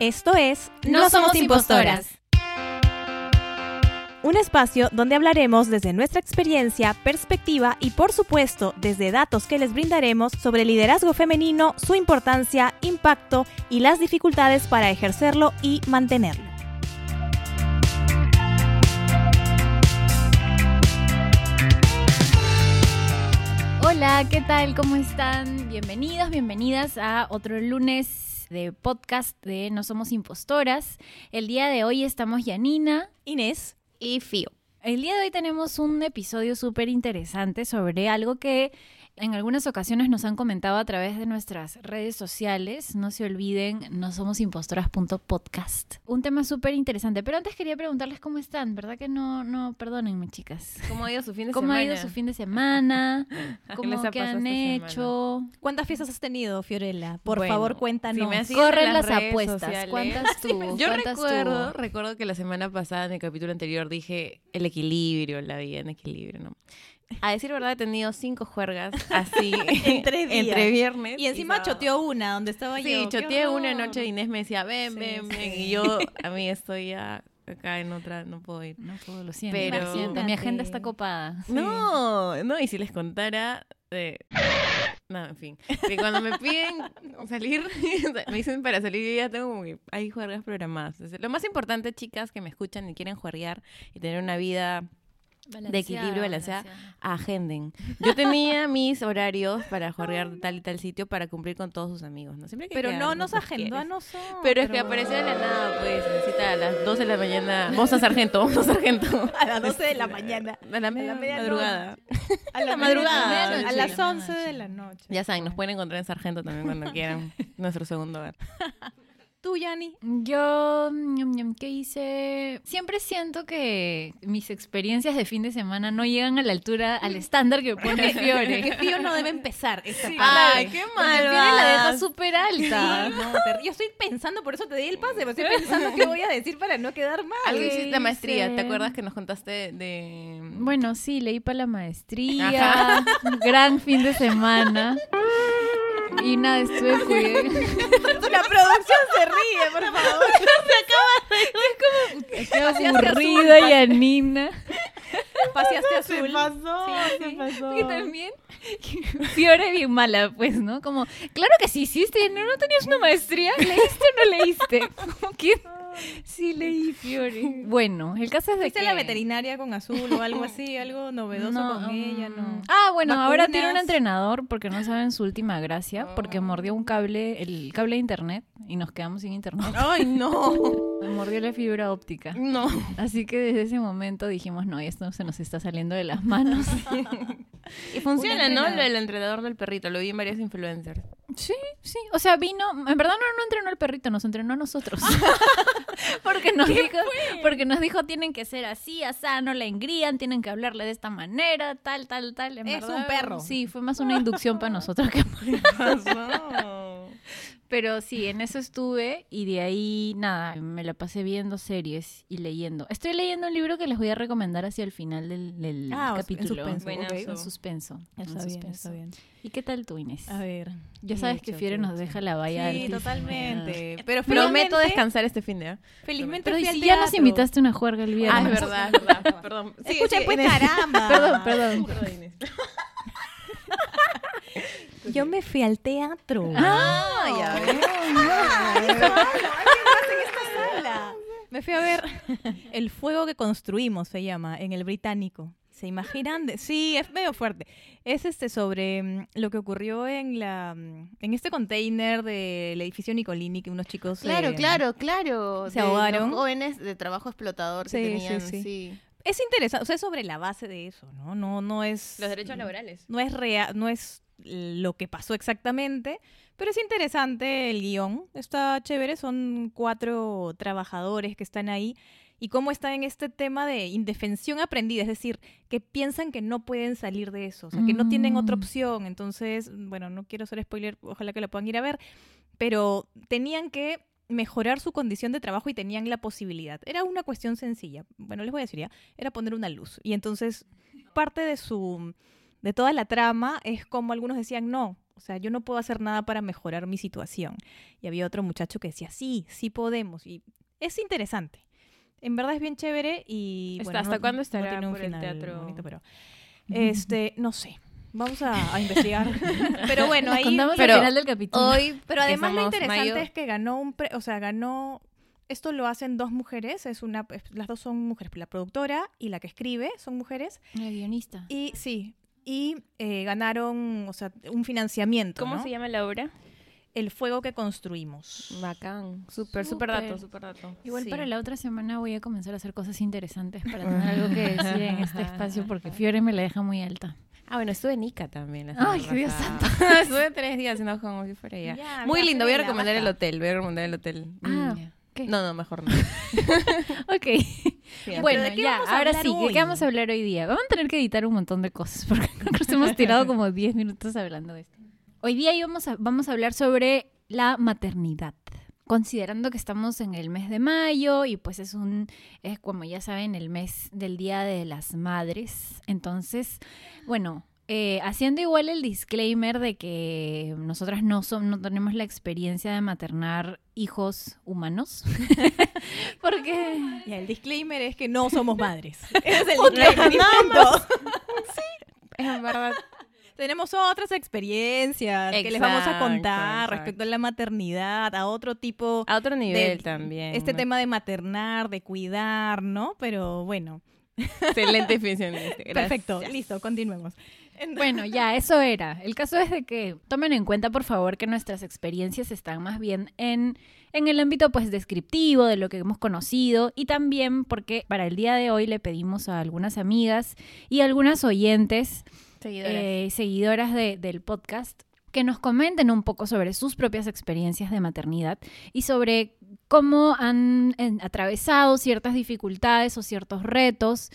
Esto es No somos impostoras. Un espacio donde hablaremos desde nuestra experiencia, perspectiva y por supuesto desde datos que les brindaremos sobre el liderazgo femenino, su importancia, impacto y las dificultades para ejercerlo y mantenerlo. Hola, ¿qué tal? ¿Cómo están? Bienvenidos, bienvenidas a otro lunes de podcast de No Somos Impostoras. El día de hoy estamos Yanina Inés, y Fío. El día de hoy tenemos un episodio súper interesante sobre algo que en algunas ocasiones nos han comentado a través de nuestras redes sociales. No se olviden, no somos impostoras.podcast. Un tema súper interesante. Pero antes quería preguntarles cómo están. ¿Verdad que no, no, perdónenme, chicas? ¿Cómo ha ido su fin de ¿Cómo semana? ha ido su fin de semana? ¿Qué ¿Cómo les ha que pasado han hecho? ¿cuántas fiestas has tenido, Fiorella? Por Bueno, favor, cuéntanos. si Corren en las las redes apuestas. sociales. ¿Cuántas tuvo? Yo ¿Cuántas recuerdo, recuerdo que la semana pasada en el capítulo anterior dije el equilibrio, la vida en equilibrio, ¿no? A decir verdad he tenido cinco juergas así En tres días. entre viernes Y encima sábado. choteó una donde estaba yo. Sí, ¡Qué choteé una noche y Inés me decía, ven, Sí, ven, ven. sí. Y yo, a mí estoy ya acá en otra, no puedo ir. No puedo, lo siento. Pero- siento, Mi agenda Imagínate. está copada. No, no, y si les contara de... No, en fin. Que cuando me piden salir, me dicen para salir, yo ya tengo como que hay juergas programadas. Entonces, lo más importante, chicas, que me escuchan y quieren juerguear y tener una vida de equilibrio balanceada, agenden. Yo tenía mis horarios para de tal y tal sitio para cumplir con todos sus amigos, ¿no? Siempre que Pero no nos agendó a nosotros. Pero es que apareció de la nada, pues, necesita a las 12 de la mañana. Vamos a sargento, vamos a sargento. A las 12 de la mañana. A la, media- medianoche. madrugada. A la madrugada. A las Medianoche. 11 de la noche. Ya saben, nos pueden encontrar en Sargento también cuando quieran. Nuestro segundo hogar. ¿Tú, Yanni? Yo, ¿qué hice? Siempre siento que mis experiencias de fin de semana no llegan a la altura, al estándar que pone Que Fiore. No debe empezar esta Sí, parte. Ay, qué Porque Fiore la deja súper alta. No, yo estoy pensando, por eso te di el pase, pero estoy pensando qué voy a decir para no quedar mal. Algo ¿Qué hiciste la maestría? ¿te acuerdas que nos contaste de...? Bueno, sí, leí para la maestría, Ajá. gran fin de semana. Y nada, estuve cuidando. La producción se ríe, por favor. Estaba Paseaste aburrida, azul, Yanina. Paseaste azul. pasó, Sí, sí. Y también Fiore bien mala, pues, ¿no? Como, claro que sí hiciste, ¿no, no tenías una maestría? ¿Leíste o no leíste? Como sí leí, Fiore. Bueno, el caso es de ¿Fuiste que... a la veterinaria con azul o algo así? ¿Algo novedoso con ella? No. Ah, bueno, ahora tiene un entrenador porque no saben su última gracia, porque Oh. mordió un cable, el cable de internet, y nos quedamos sin internet. Ay, no. Me mordió la fibra óptica. No. Así que desde ese momento dijimos, no, esto se nos está saliendo de las manos. Y funciona, Un ¿no? Lo del entrenador del perrito, lo vi en varios influencers. Sí, sí. O sea, vino. En verdad no, no entrenó al perrito, nos entrenó a nosotros. porque nos dijo, porque nos dijo tienen que ser así, asá, no la engrían, tienen que hablarle de esta manera, tal, tal, tal. En Es verdad, un perro. Sí, fue más una inducción para nosotros que pasó? Pero sí, en eso estuve y de ahí nada, me la pasé viendo series y leyendo. Estoy leyendo un libro que les voy a recomendar hacia el final del, del Ah, o- en capítulo. suspenso, Buenazo. En suspenso. en bien, suspenso. está bien. ¿Y qué tal tú, Inés? A ver. Ya ¿qué sabes que? Fiore ¿Qué he nos deja la valla Sí, altísima. totalmente. Pero Prometo descansar este fin de ¿eh? Felizmente Pero fui ¿y al si ya nos invitaste a una juerga el viernes. Ah, es verdad, es verdad. Perdón. Escucha, sigue, pues caramba. Perdón, perdón. Perdón, Inés. Yo me fui al teatro. Ah, ya ves. Sala. Me fui a ver El fuego que construimos, se llama, en el británico. ¿Se imaginan? De- Sí, es medio fuerte. Es este sobre mm, lo que ocurrió en la mm, en este container del edificio Nicolini que unos chicos Claro, eh, claro, claro. se de ahogaron. Los jóvenes de trabajo explotador Sí, que sí, tenían, sí. sí. Es interesante, o sea, es sobre la base de eso, ¿no? No no es Los derechos laborales. no es real, no es lo que pasó exactamente, pero es interesante el guion. Está chévere, son cuatro trabajadores que están ahí y cómo están en este tema de indefensión aprendida, es decir, que piensan que no pueden salir de eso, o sea, que no tienen otra Mm. opción. Entonces, bueno, no quiero ser spoiler, ojalá que la puedan ir a ver, pero tenían que mejorar su condición de trabajo y tenían la posibilidad. Era una cuestión sencilla. Bueno, les voy a decir ya, era poner una luz. Y entonces parte de su de toda la trama es como algunos decían, no, O sea, yo no puedo hacer nada para mejorar mi situación. Y había otro muchacho que decía, sí, sí podemos. Y es interesante. En verdad es bien chévere y... Bueno, ¿hasta no- cuándo no estará tiene un por el final teatro? bonito, pero, este, no sé. Vamos a, a investigar. pero bueno, Nos ahí... contamos pero al final del capítulo. Hoy, Pero además lo interesante mayo- es que ganó un, pre- o sea, ganó, esto lo hacen dos mujeres, es una, es- las dos son mujeres, la productora y la que escribe son mujeres El guionista. y sí, y eh, ganaron, o sea, un financiamiento, ¿Cómo ¿no? se llama la obra? El fuego que construimos. Bacán. Súper, súper dato, súper dato. Igual Sí. para la otra semana voy a comenzar a hacer cosas interesantes para tener algo que decir en este espacio porque Fiore me la deja muy alta. Ah, bueno, estuve en Ica también. la Ay, Dios pasada. estuve tres días haciendo home office por allá. Ya, Muy lindo, voy a recomendar el hotel, voy a recomendar el hotel. Ah, Mm. ¿Qué? No, no, mejor no. Ok. Bien. Bueno, ¿de qué ya, vamos a ahora sí, ¿de qué vamos a hablar hoy día? Vamos a tener que editar un montón de cosas porque nos hemos tirado como 10 minutos hablando de esto. Hoy día íbamos a- vamos a hablar sobre la maternidad. Considerando que estamos en el mes de mayo y pues es un, es como ya saben, el mes del Día de las Madres. Entonces, bueno, eh, haciendo igual el disclaimer de que nosotras no, son, no tenemos la experiencia de maternar hijos humanos. Porque... Y el disclaimer es que no somos madres. Ese es el disclaimer. Punto. Es verdad. Tenemos otras experiencias que les vamos a contar exacto. respecto a la maternidad, a otro tipo A otro nivel de- también. este tema de maternar, de cuidar, ¿no? Pero bueno, Excelente definición. este, perfecto, listo, continuemos. En- Bueno, ya, eso era. El caso es de que tomen en cuenta, por favor, que nuestras experiencias están más bien en, en el ámbito pues descriptivo de lo que hemos conocido y también porque para el día de hoy le pedimos a algunas amigas y algunas oyentes, Seguidoras. eh, seguidoras de- del podcast, que nos comenten un poco sobre sus propias experiencias de maternidad y sobre cómo han atravesado ciertas dificultades o ciertos retos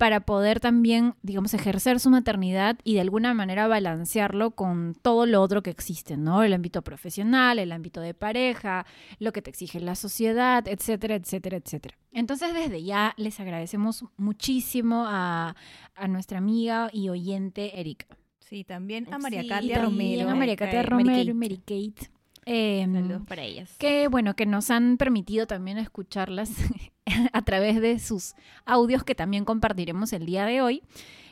para poder también, digamos, ejercer su maternidad y de alguna manera balancearlo con todo lo otro que existe, ¿no? El ámbito profesional, el ámbito de pareja, lo que te exige la sociedad, etcétera, etcétera, etcétera. Entonces, desde ya les agradecemos muchísimo a, a nuestra amiga y oyente Erika. Sí, también a María Sí, Katia también Romero. a María Katia eh, Romero Mary y Mary Kate. Saludos para ellas. que bueno, que nos han permitido también escucharlas a través de sus audios que también compartiremos el día de hoy.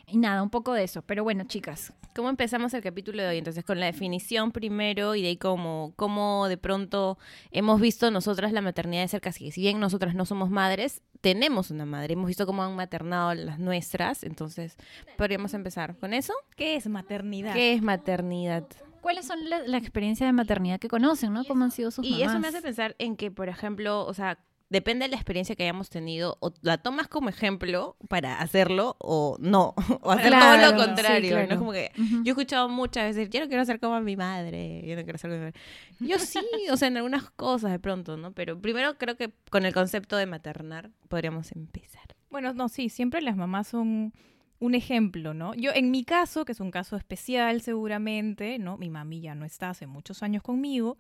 Y nada, un poco de eso. Pero bueno, chicas, ¿Cómo empezamos el capítulo de hoy? Entonces, con la definición primero y de ahí cómo, cómo de pronto hemos visto nosotras la maternidad de cerca. Si bien nosotras no somos madres, tenemos una madre. Hemos visto cómo han maternado las nuestras. Entonces, podríamos empezar con eso. ¿Qué es maternidad? ¿Qué es maternidad? ¿Cuáles son la, la experiencia de maternidad que conocen, no? ¿Cómo han sido sus Y eso me hace pensar en que, por ejemplo, o sea, depende de la experiencia que hayamos tenido, o la tomas como ejemplo para hacerlo o no, o hacer Claro, todo lo sí, contrario, claro. ¿no? Es como que yo he escuchado muchas veces, yo no quiero ser como mi madre, yo no quiero ser como mi madre. Yo sí, o sea, en algunas cosas de pronto, ¿no? Pero primero creo que con el concepto de maternar podríamos empezar. Bueno, no, sí, siempre las mamás son un ejemplo, ¿no? Yo, en mi caso, que es un caso especial seguramente, ¿no? Mi mami ya no está hace muchos años conmigo.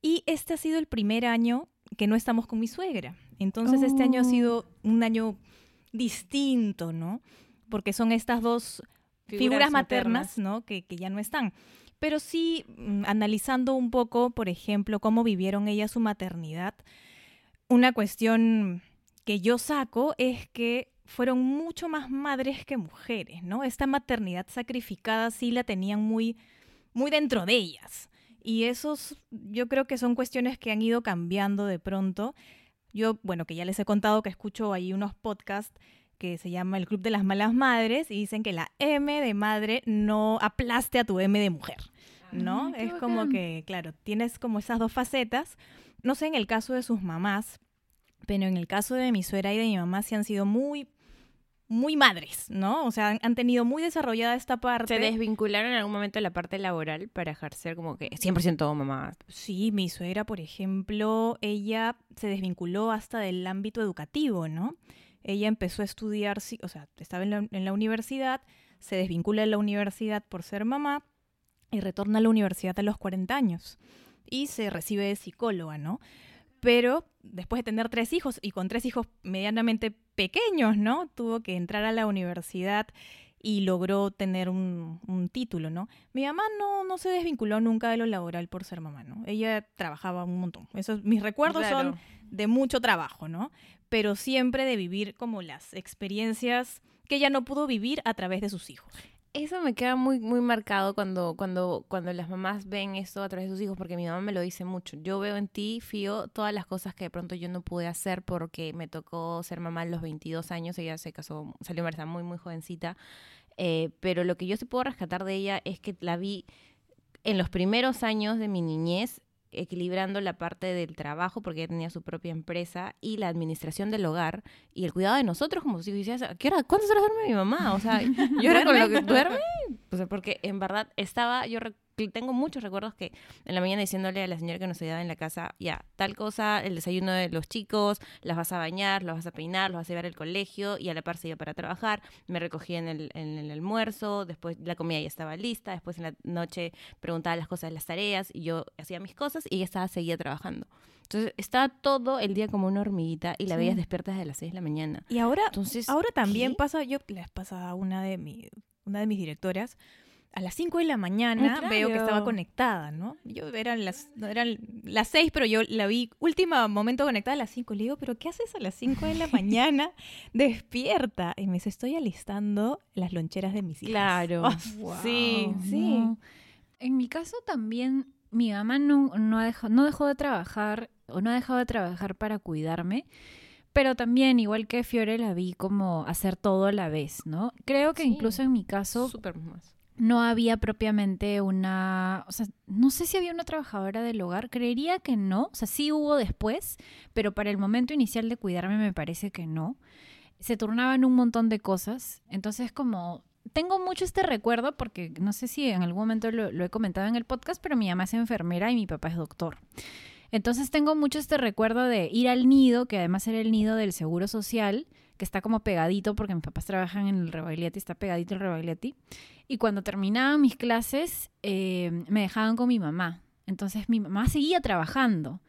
Y este ha sido el primer año que no estamos con mi suegra. Entonces, este año ha Oh. sido un año distinto, ¿no? Porque son estas dos figuras, maternas, ¿no? Que, que ya no están. Pero sí, mm, analizando un poco, por ejemplo, cómo vivieron ellas su maternidad, una cuestión que yo saco es que fueron mucho más madres que mujeres, ¿no? Esta maternidad sacrificada sí la tenían muy, muy dentro de ellas. Y esos, yo creo que son cuestiones que han ido cambiando de pronto. Yo, bueno, que ya les he contado que escucho ahí unos podcasts que se llama el Club de las Malas Madres y dicen que la M de madre no aplaste a tu M de mujer, ¿no? Ah, qué es como que, claro, tienes como esas dos facetas. No sé en el caso de sus mamás, pero en el caso de mi suegra y de mi mamá sí han sido muy, muy madres, ¿no? O sea, han, tenido muy desarrollada esta parte. ¿Se desvincularon en algún momento de la parte laboral para ejercer como que 100% mamá? Sí, mi suegra, por ejemplo, ella se desvinculó hasta del ámbito educativo, ¿no? Ella empezó a estudiar, o sea, estaba en la, en la universidad, se desvincula de la universidad por ser mamá y retorna a la universidad a los 40 años y se recibe de psicóloga, ¿no? Pero después de tener tres hijos y con tres hijos medianamente pequeños, ¿no? Tuvo que entrar a la universidad y logró tener un, un título, ¿no? Mi mamá no, no se desvinculó nunca de lo laboral por ser mamá, ¿no? Ella trabajaba un montón. Mis recuerdos son de mucho trabajo, ¿no? Pero siempre de vivir como las experiencias que ella no pudo vivir a través de sus hijos. Eso me queda muy, muy marcado cuando, cuando, cuando las mamás ven esto a través de sus hijos, porque mi mamá me lo dice mucho. Yo veo en ti, Fío, todas las cosas que de pronto yo no pude hacer porque me tocó ser mamá a los 22 años. Ella se casó, salió embarazada muy, muy jovencita. Eh, pero lo que yo sí puedo rescatar de ella es que la vi en los primeros años de mi niñez equilibrando la parte del trabajo, porque ella tenía su propia empresa, y la administración del hogar, y el cuidado de nosotros como. Y decías, ¿a qué hora? ¿Cuántas horas duerme mi mamá? O sea, yo era con lo que duerme, o sea, porque en verdad estaba, yo rec- tengo muchos recuerdos que en la mañana diciéndole a la señora que nos ayudaba en la casa, ya, tal cosa, el desayuno de los chicos, las vas a bañar, los vas a peinar, los vas a llevar al colegio, y a la par se iba para trabajar, me recogía en el, en el almuerzo, después la comida ya estaba lista, después en la noche preguntaba las cosas de las tareas, y yo hacía mis cosas, y ella estaba, seguía trabajando. Entonces, estaba todo el día como una hormiguita, y la Sí. veías despierta desde las 6 de la mañana. Y ahora, Entonces, ahora también ¿qué? pasa, yo les pasa a una de, mi, una de mis directoras, a las 5 de la mañana Ah, veo que estaba conectada, ¿no? Yo eran las, no, eran las 6, pero yo la vi último momento conectada a las 5. Le digo, ¿pero qué haces a las 5 de la mañana despierta? Y me dice, estoy alistando las loncheras de mis hijas. Claro. Oh, Sí, Wow, sí. no. En mi caso también, mi mamá no, no, ha dejado, no dejó de trabajar o no ha dejado de trabajar para cuidarme, pero también, igual que Fiore, la vi como hacer todo a la vez, ¿no? Creo que Sí. incluso en mi caso Súper más. No había propiamente una, o sea, no sé si había una trabajadora del hogar, creería que no, o sea, sí hubo después, pero para el momento inicial de cuidarme me parece que no. Se turnaban un montón de cosas, entonces como tengo mucho este recuerdo porque no sé si en algún momento lo, lo he comentado en el podcast, pero mi mamá es enfermera y mi papá es doctor. Entonces tengo mucho este recuerdo de ir al nido, que además era el nido del Seguro Social, que está como pegadito porque mis papás trabajan en el Rebagliati, está pegadito el Rebagliati. Y cuando terminaban mis clases, eh, me dejaban con mi mamá. Entonces mi mamá seguía trabajando.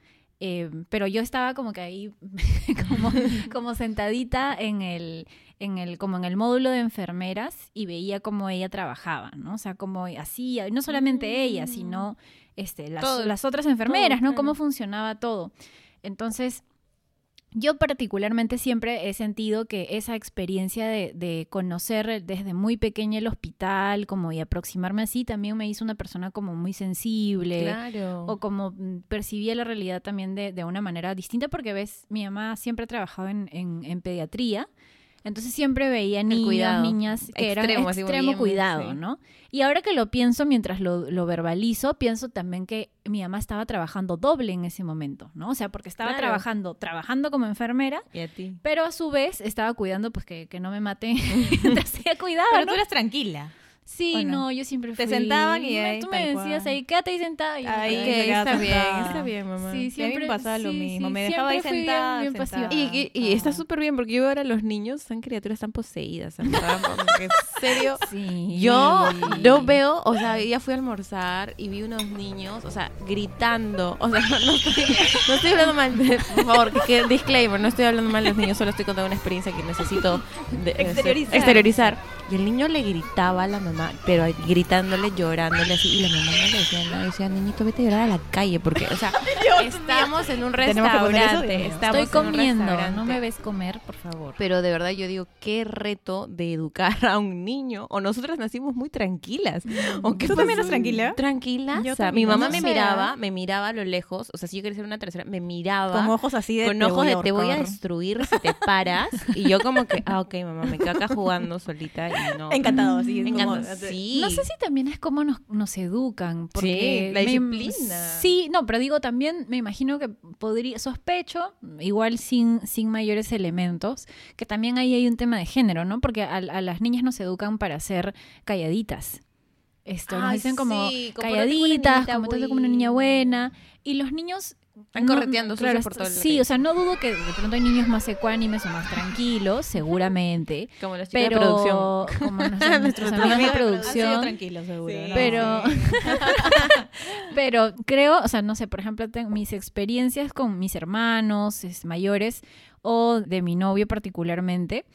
eh, pero yo estaba como que ahí, como, como sentadita en el, en el, como en el módulo de enfermeras y veía cómo ella trabajaba, ¿no? O sea, cómo hacía, no solamente ella, sino este, las, Todo, las otras enfermeras, ¿no? claro. Cómo funcionaba todo. Entonces, yo particularmente siempre he sentido que esa experiencia de, de conocer desde muy pequeña el hospital, como y aproximarme así, también me hizo una persona como muy sensible. Claro. O como mm, percibía la realidad también de, de una manera distinta, porque ves, mi mamá siempre ha trabajado en, en, en pediatría, entonces siempre veía niños, cuidado. niñas que eran Extremo, así, extremo bien, cuidado, sí. ¿no? Y ahora que lo pienso, mientras lo, lo verbalizo, pienso también que mi mamá estaba trabajando doble en ese momento, ¿no? O sea, porque estaba Claro. trabajando, trabajando como enfermera, Y a ti. pero a su vez estaba cuidando, pues que, que no me maten mientras ella cuidaba, Pero ¿no? tú eras tranquila. Sí, ¿o no? no, yo siempre Te fui- sentaban y ahí, tú me decías cual. ahí, quédate ahí sentada. y Ahí "Ay, se Ok, quedaba está bien, sentada. está bien, mamá. Sí, Y a mí siempre me pasaba lo sí, mismo, sí, me dejaba ahí fui bien- sentada, bien sentada. Y, y, y está súper bien porque yo ahora los niños son criaturas tan poseídas, en serio. Sí. Yo no veo, o sea, ya fui a almorzar y vi unos niños, o sea, gritando. O sea, no estoy, no estoy hablando mal, de, por favor, que disclaimer, no estoy hablando mal de los niños, solo estoy contando una experiencia que necesito de- Exteriorizar. exteriorizar. Y el niño le gritaba a la mamá, pero gritándole, llorándole así, y la mamá no le decía nada, decía, niñito, vete a llorar a la calle, porque, o sea, estamos en un restaurante, estamos Estoy comiendo, no restaurante. me ves comer, por favor. Pero de verdad yo digo, qué reto de educar a un niño. O nosotras nacimos muy tranquilas. ¿O qué ¿Tú también eras tranquila? Tranquila. Mi mamá No me miraba, me miraba a lo lejos. O sea, si yo quería ser una tercera, me miraba. Con ojos así de con te ojos voy de a te voy a ahorcar". destruir si te paras. Y yo como que, ah, ok, mamá, me acá jugando solita no. Encantado, como-. Sí. No sé si también es como nos, nos educan. Porque Sí, la me- disciplina. Sí, no, pero digo también, me imagino que podría, sospecho, igual sin, sin mayores elementos, que también ahí hay un tema de género, ¿no? Porque a, a las niñas nos educan para ser calladitas. Esto, nos Ay, dicen como sí, como calladitas, comportate como una niña buena. Y los niños... Están correteando sucios por est- todo el Sí, o sea, no dudo que de pronto hay niños más ecuánimes o más tranquilos, seguramente. Como los chicos de Pero producción. como nuestros, nuestros amigos de Han sido producción, tranquilos, seguro. Sí. ¿no? pero, pero creo, o sea, no sé, por ejemplo, tengo mis experiencias con mis hermanos es, mayores o de mi novio particularmente,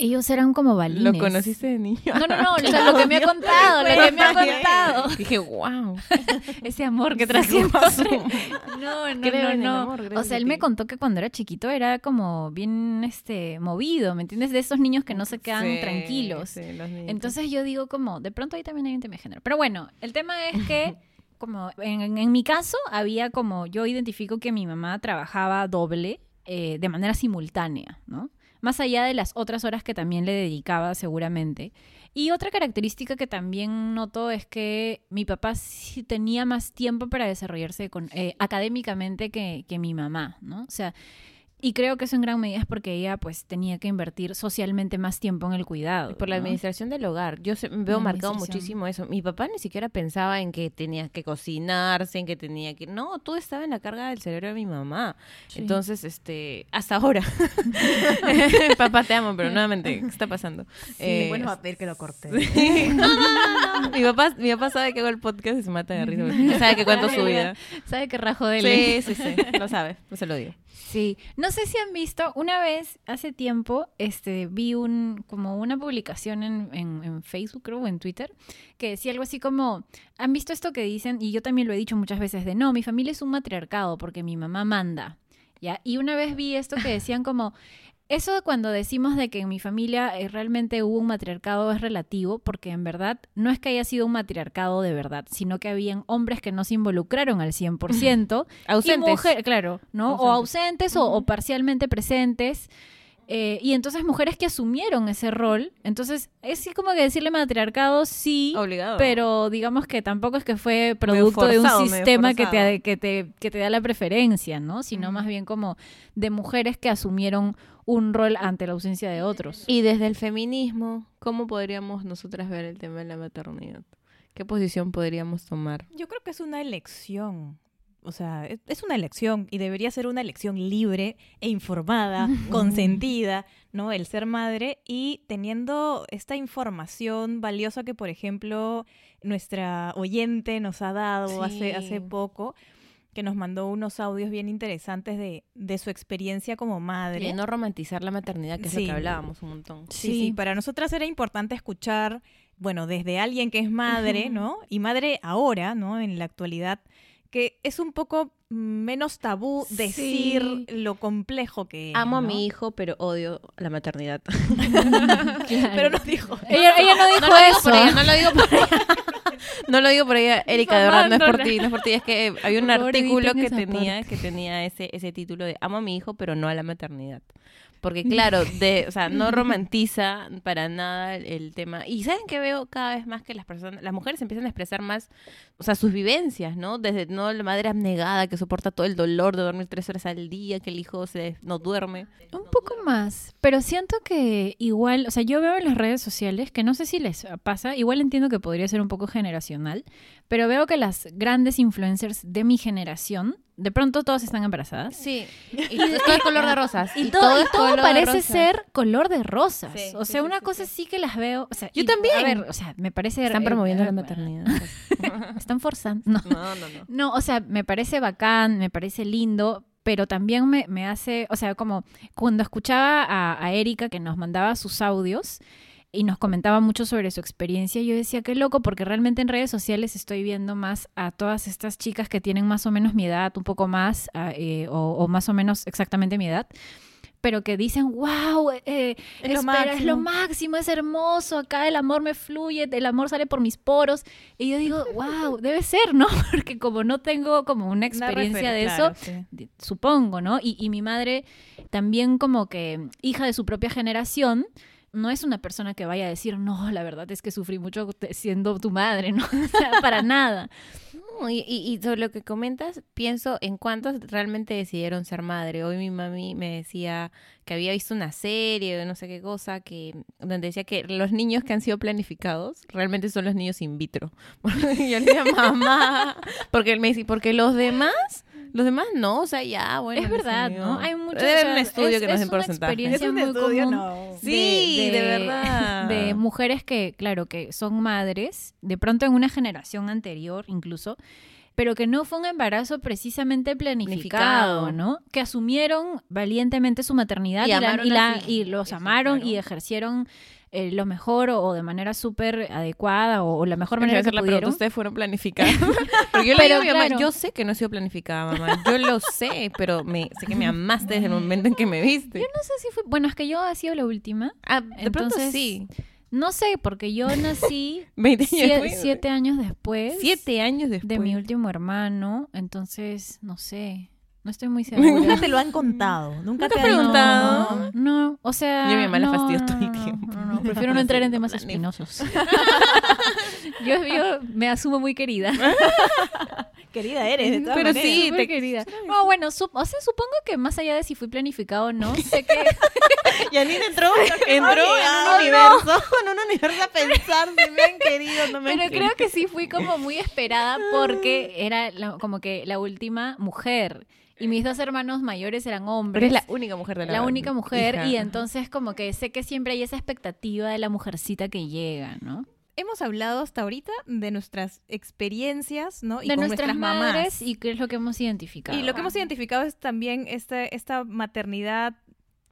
Ellos eran como balines. ¿Lo conociste de niño? No, no, no, o sea, lo que me ha contado, lo que me ha contado. Dije, wow. Ese amor que pasó. No, no, Creo no, no. amor, o sea, él me contó que cuando era chiquito era como bien este movido, ¿me entiendes? De esos niños que no se quedan Sí, tranquilos. sí, los. Entonces yo digo como, de pronto ahí también hay un tema de género. Pero bueno, el tema es que, como en, en mi caso, había como, yo identifico que mi mamá trabajaba doble eh, de manera simultánea, ¿no? Más allá de las otras horas que también le dedicaba seguramente. Y otra característica que también noto es que mi papá sí tenía más tiempo para desarrollarse eh, académicamente que, que mi mamá, ¿no? O sea, y creo que eso en gran medida es porque ella pues tenía que invertir socialmente más tiempo en el cuidado. Por la administración del hogar. Yo se- veo La marcado muchísimo eso. Mi papá ni siquiera pensaba en que tenía que cocinarse, en que tenía que... No, todo estaba en la carga del cerebro de mi mamá. Sí. Entonces, este... Hasta ahora. papá, te amo, pero nuevamente, ¿qué está pasando? Eh, bueno, va a pedir que lo corte. sí. No, no, no, no. Mi papá, mi papá sabe que hago el podcast y se mata de risa. Sabe que cuento su vida. ¿Sabe qué rajo de él? Sí, sí, sí. Lo sabe. No se lo digo. Sí, no sé si han visto, una vez hace tiempo, este, vi un, como una publicación en, en, en Facebook, creo, o en Twitter, que decía algo así como, ¿han visto esto que dicen? Y yo también lo he dicho muchas veces, de no, mi familia es un matriarcado porque mi mamá manda, ¿ya? Y una vez vi esto que decían como, eso de cuando decimos de que en mi familia eh, realmente hubo un matriarcado es relativo, porque en verdad no es que haya sido un matriarcado de verdad, sino que habían hombres que no se involucraron al 100%. Ausentes. Y mujer- claro, ¿no? O Ausentes. o parcialmente presentes. Eh, y entonces mujeres que asumieron ese rol. Entonces, es sí como que decirle matriarcado, sí. Obligado. Pero digamos que tampoco es que fue producto de un sistema que te, que, te, que te da la preferencia, ¿no? Sino más bien como de mujeres que asumieron un rol ante la ausencia de otros. Y desde el feminismo, ¿cómo podríamos nosotras ver el tema de la maternidad? ¿Qué posición podríamos tomar? Yo creo que es una elección. O sea, es- es una elección y debería ser una elección libre e informada, consentida, ¿no? El ser madre y teniendo esta información valiosa que, por ejemplo, nuestra oyente nos ha dado hace, Sí. hace poco, que nos mandó unos audios bien interesantes de, de su experiencia como madre. De no romantizar la maternidad, que es lo Sí. que hablábamos un montón. Sí, sí, para nosotras era importante escuchar, bueno, desde alguien que es madre, ¿no? Y madre ahora, ¿no? En la actualidad, que es un poco menos tabú decir Sí. lo complejo que es. Amo a mi hijo, pero odio la maternidad. Pero no dijo. Ella, ella no dijo No lo digo eso. por ella, no lo digo por ella. No lo digo por ella, Erika, de verdad, no es por ti, no es por ti. Es que había un artículo que tenía, que tenía ese, ese título de Amo a mi hijo, pero no a la maternidad. Porque claro, de, o sea, no romantiza para nada el, tema. Y saben que veo cada vez más que las personas, las mujeres empiezan a expresar más, o sea, sus vivencias, ¿no? Desde no la madre abnegada que soporta todo el dolor de dormir tres horas al día, que el hijo se no duerme. Un poco más, pero siento que igual, o sea, yo veo en las redes sociales, que no sé si les pasa, igual entiendo que podría ser un poco generacional, pero veo que las grandes influencers de mi generación, de pronto todas están embarazadas. Sí, y todo es color de rosas. Y, todo, y parece ser color de rosas. Sí, o sea, sí, una sí, cosa sí. que las veo. O sea, Yo también. A ver, o sea, me parece. Están promoviendo eh, la maternidad. Están forzando. No. No, no, no. No, o sea, me parece bacán, me parece lindo, pero también me, me hace, o sea, como cuando escuchaba a, a Erika que nos mandaba sus audios y nos comentaba mucho sobre su experiencia, yo decía, qué loco, porque realmente en redes sociales estoy viendo más a todas estas chicas que tienen más o menos mi edad, un poco más, ah, eh, o, o más o menos exactamente mi edad. Pero que dicen, wow, eh, Es lo espera, es lo máximo". es hermoso, acá el amor me fluye, el amor sale por mis poros. Y yo digo, wow, debe ser, ¿no? Porque como no tengo como una experiencia de claro, eso, sí. supongo, ¿no? Y, y mi madre también como que hija de su propia generación, no es una persona que vaya a decir, no, la verdad es que sufrí mucho siendo tu madre, ¿no? O sea, para nada. Y, y, sobre lo que comentas, pienso en cuántos realmente decidieron ser madre. Hoy mi mami me decía que había visto una serie de no sé qué cosa, que donde decía que los niños que han sido planificados realmente son los niños in vitro. yo le decía, mamá, porque él me dice, porque los demás, los demás no, o sea, ya, bueno. es verdad. ¿no? Hay muchos... Sea, un estudio es- que nos es den una porcentaje. experiencia Es un muy estudio, común. no. Sí, de verdad. De mujeres que, claro, que son madres, de pronto en una generación anterior incluso, pero que no fue un embarazo precisamente planificado, Planificado. ¿no? Que asumieron valientemente su maternidad Y y, la- y la- así. y los Eso, amaron y ejercieron eh, lo mejor o, o de manera súper adecuada o, o la mejor manera que la pregunta, pudieron. ¿ustedes fueron planificadas? Porque yo le Pero digo a mi mamá, claro. yo sé que no he sido planificada, mamá. Yo lo sé, pero me, sé que me amaste desde el momento en que me viste. No sé si fue... Bueno, es que yo ha sido la última. Ah, de pronto Entonces, sí. No sé, porque yo nací 20 años sie- después. siete años después. Siete años después. de mi último hermano, entonces no sé, no estoy muy segura. Nunca te lo han contado. Nunca, ¿Nunca te has han preguntado? No, no, o sea, Yo mi mamá la no, fastidio no, todo el no, tiempo. no, no, prefiero no entrar en temas espinosos. yo, yo me asumo muy querida. Querida eres, de todas Pero maneras. sí, Súper te- querida. No, bueno, sup- o sea, supongo que más allá de si fui planificado o no, sé que Janine entró, Entró en un universo, en un universo a pensar si me han querido, no me han Pero querido. creo que sí fui como muy esperada porque era la- como que la última mujer. Y mis dos hermanos mayores eran Pero hombres. es la única mujer de la la única mujer hija. y entonces como que sé que siempre hay esa expectativa de la mujercita que llega, ¿no? Hemos hablado hasta ahorita de nuestras experiencias, ¿no? Y de con nuestras mamás. madres y qué es lo que hemos identificado. Y lo que hemos identificado es también esta, esta maternidad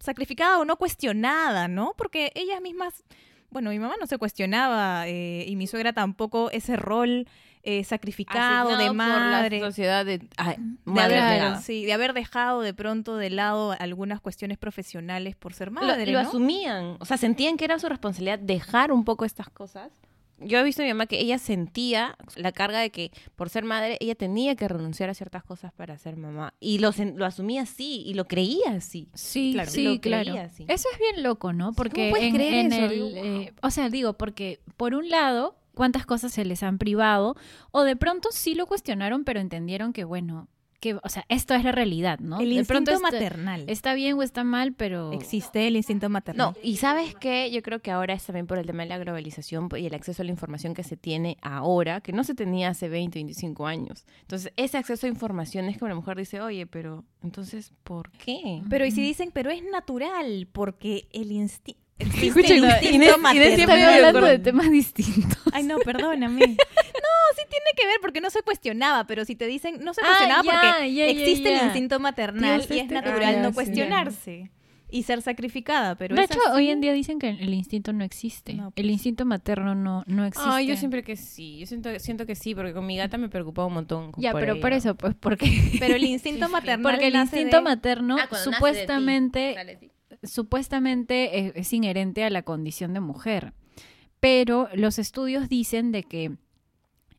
sacrificada o no cuestionada, ¿no? Porque ellas mismas, bueno, mi mamá no se cuestionaba eh, y mi suegra tampoco ese rol eh, sacrificado Asignado de por madre. la sociedad de, ay, De madre haber, sí, de haber dejado de pronto de lado algunas cuestiones profesionales por ser madre, lo, ¿no? asumían, o sea, sentían que era su responsabilidad dejar un poco estas cosas. Yo he visto a mi mamá que ella sentía la carga de que por ser madre ella tenía que renunciar a ciertas cosas para ser mamá y lo, lo asumía así y lo creía así. Sí, Claro, sí, lo claro. así. Eso es bien loco, ¿no? Porque puedes en, creer en eso? el, eh, o sea, digo, porque por un lado, cuántas cosas se les han privado o de pronto sí lo cuestionaron, pero entendieron que bueno, que, o sea, esto es la realidad, ¿no? El de instinto pronto está- maternal. está bien o está mal, pero Existe el instinto maternal. No, y sabes qué, yo creo que ahora es también por el tema de la globalización y el acceso a la información que se tiene ahora, que no se tenía hace 20, 25 años. Entonces, ese acceso a información es que una mujer dice, oye, pero entonces, ¿por qué? Pero y si dicen, pero es natural, porque el instinto... Escucha, el Inés- instinto Inés maternal. siempre hablando de temas distintos. Ay, no, perdóname. No, sí tiene que ver porque no se cuestionaba, pero si te dicen, no se Ah, cuestionaba porque existe el instinto maternal Dios, y es este- natural ah, no cuestionarse y ser sacrificada, pero de hecho, así. hoy en día dicen que el instinto no existe. No, El instinto materno no, no existe. Ay, yo siempre que sí, yo siento, siento que sí, porque con mi gata me preocupaba un montón. Ya, pero ella. por eso, pues porque... Pero el instinto maternal Porque el instinto de- materno Ah, supuestamente sale de ti. Supuestamente es, es inherente a la condición de mujer. Pero los estudios dicen de que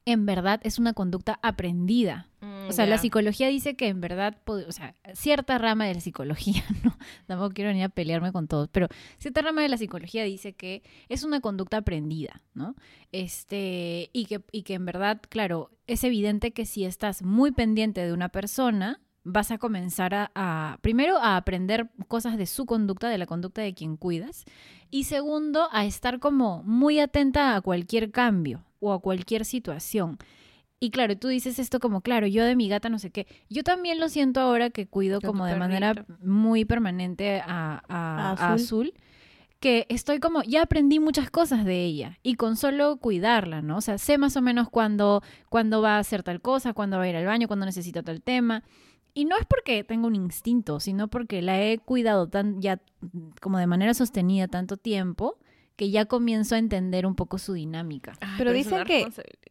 en verdad es una conducta aprendida. Mm, O sea, la psicología dice que en verdad, o sea, cierta rama de la psicología, no, tampoco quiero ni a pelearme con todos, pero cierta rama de la psicología dice que es una conducta aprendida, ¿no? Este, y que, y que en verdad, claro, es evidente que si estás muy pendiente de una persona, vas a comenzar a, a, primero, a aprender cosas de su conducta, de la conducta de quien cuidas, y segundo, a estar como muy atenta a cualquier cambio o a cualquier situación. Y claro, tú dices esto como, claro, yo de mi gata no sé qué. Yo también lo siento ahora que cuido como de manera muy permanente a, a- A a Azul. Azul, que estoy como, ya aprendí muchas cosas de ella y con solo cuidarla, ¿no? O sea, sé más o menos cuándo, cuándo va a hacer tal cosa, cuándo va a ir al baño, cuándo necesita tal tema. Y no es porque tenga un instinto, sino porque la he cuidado tan, ya como de manera sostenida tanto tiempo que ya comienzo a entender un poco su dinámica. Ay, Pero dicen que-.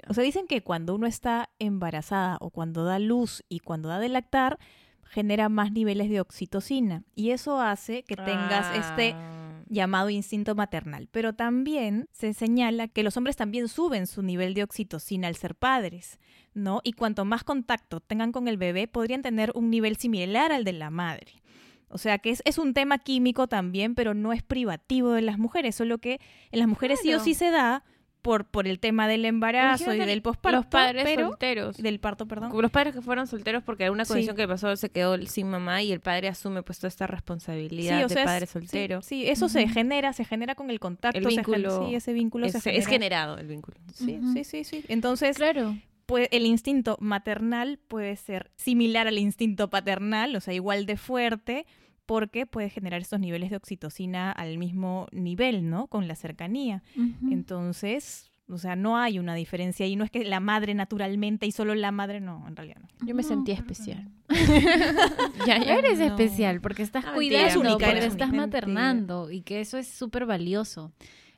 O sea, dicen que cuando uno está embarazada o cuando da luz y cuando da de lactar, genera más niveles de oxitocina. Y eso hace que tengas este Ah. Llamado instinto maternal. Pero también se señala que los hombres también suben su nivel de oxitocina al ser padres, ¿no? Y cuanto más contacto tengan con el bebé, podrían tener un nivel similar al de la madre. O sea que es, es un tema químico también, pero no es privativo de las mujeres, solo que en las mujeres sí o sí se da por, por el tema del embarazo y del posparto, Los padres pero solteros. del parto, perdón. Como los padres que fueron solteros porque alguna Sí. condición que le pasó se quedó sin mamá y el padre asume pues toda esta responsabilidad o de sea, es- padre sí, soltero. Sí, eso se genera, se genera con el contacto, El vínculo sí, ese vínculo Es, se es genera. generado el vínculo. Sí, sí, sí, sí. Entonces, Claro. pues, el instinto maternal puede ser similar al instinto paternal, o sea, igual de fuerte, porque puede generar estos niveles de oxitocina al mismo nivel, ¿no? Con la cercanía. Entonces, O sea, no hay una diferencia y no es que la madre naturalmente y solo la madre, no, en realidad no. Yo me No, que especial. Ya, ya eres no. especial porque estás Ah, cuidando, única, porque estás maternando y que eso es súper valioso.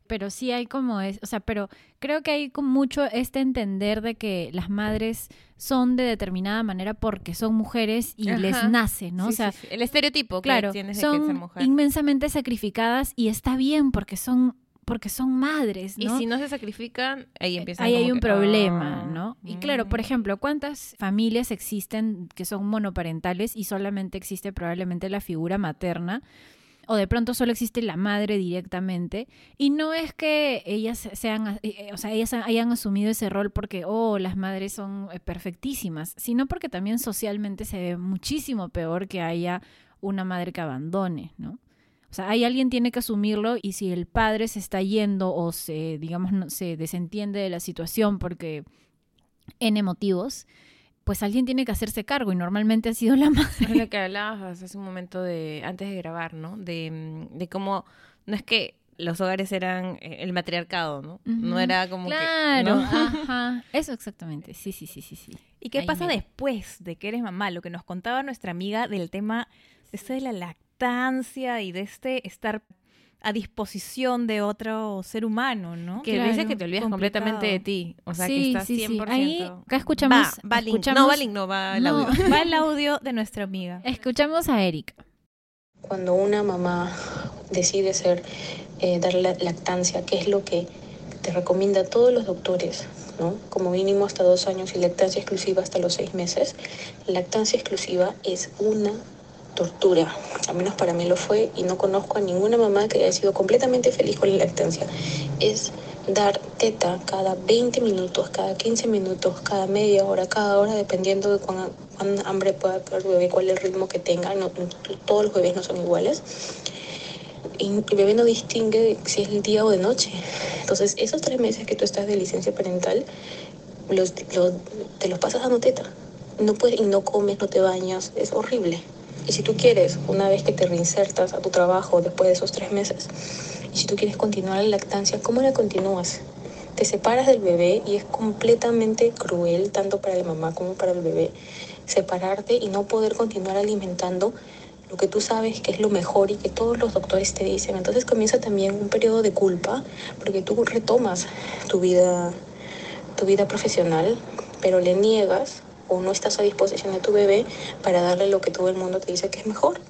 Pero sí hay como es, o sea, pero creo que hay mucho este entender de que las madres son de determinada manera porque son mujeres y les nace, ¿no? Sí, o sea, sí, sí. el estereotipo que claro, de que ser son mujer. inmensamente sacrificadas y está bien porque son porque son madres, Y ¿no? si no se sacrifican, ahí empieza Ahí hay un que, problema, ah, ¿no? Y claro, por mm. ejemplo, ¿cuántas familias existen que son monoparentales y solamente existe probablemente la figura materna? O de pronto solo existe la madre directamente. Y no es que ellas sean, eh, o sea, ellas hayan asumido ese rol porque, oh, las madres son eh, perfectísimas, sino porque también socialmente se ve muchísimo peor que haya una madre que abandone, ¿no? O sea, hay alguien tiene que asumirlo y si el padre se está yendo o se, digamos, se desentiende de la situación porque en motivos, pues alguien tiene que hacerse cargo y normalmente ha sido la madre. Es lo que hablabas hace un momento de antes de grabar, ¿no? De, mm, de cómo no es que los hogares eran eh, el matriarcado, ¿no? No era como Claro, que ¿no? ajá. Eso exactamente. Sí, sí, sí, sí, sí. ¿Y qué Ahí pasa me- después de que eres mamá? Lo que nos contaba nuestra amiga del tema de la lactancia y de este estar a disposición de otro ser humano, ¿no? Que Claro. dice que te olvidas Complicado. completamente de ti. O sea, que estás sí, sí. 100%. Ahí, acá escuchamos, Va, va escuchamos, No, va link, no, va el No. audio. Va el audio de nuestra amiga. escuchamos a Erika. Cuando una mamá decide ser, eh, dar la lactancia, ¿qué es lo que te recomienda todos los doctores? ¿no? Como mínimo hasta dos años y lactancia exclusiva hasta los seis meses. Lactancia exclusiva es una tortura, al menos para mí lo fue y no conozco a ninguna mamá que haya sido completamente feliz con la lactancia. Es dar teta cada 20 minutos, cada 15 minutos, cada media hora, cada hora, dependiendo de cuán, cuán hambre pueda el bebé, cuál es el ritmo que tenga. No- todos los bebés no son iguales. Y el bebé no distingue si es el día o de noche. Entonces, esos tres meses que tú estás de licencia parental, los, los- te los pasas dando teta. No puedes, y no comes, no te bañas, es horrible. Y si tú quieres, una vez que te reinsertas a tu trabajo después de esos tres meses, y si tú quieres continuar la lactancia, ¿cómo la continúas? Te separas del bebé y es completamente cruel, tanto para la mamá como para el bebé, separarte y no poder continuar alimentando lo que tú sabes que es lo mejor y que todos los doctores te dicen. Entonces comienza también un periodo de culpa porque tú retomas tu vida, tu vida profesional, pero le niegas o no estás a disposición de tu bebé para darle lo que todo el mundo te dice que es mejor.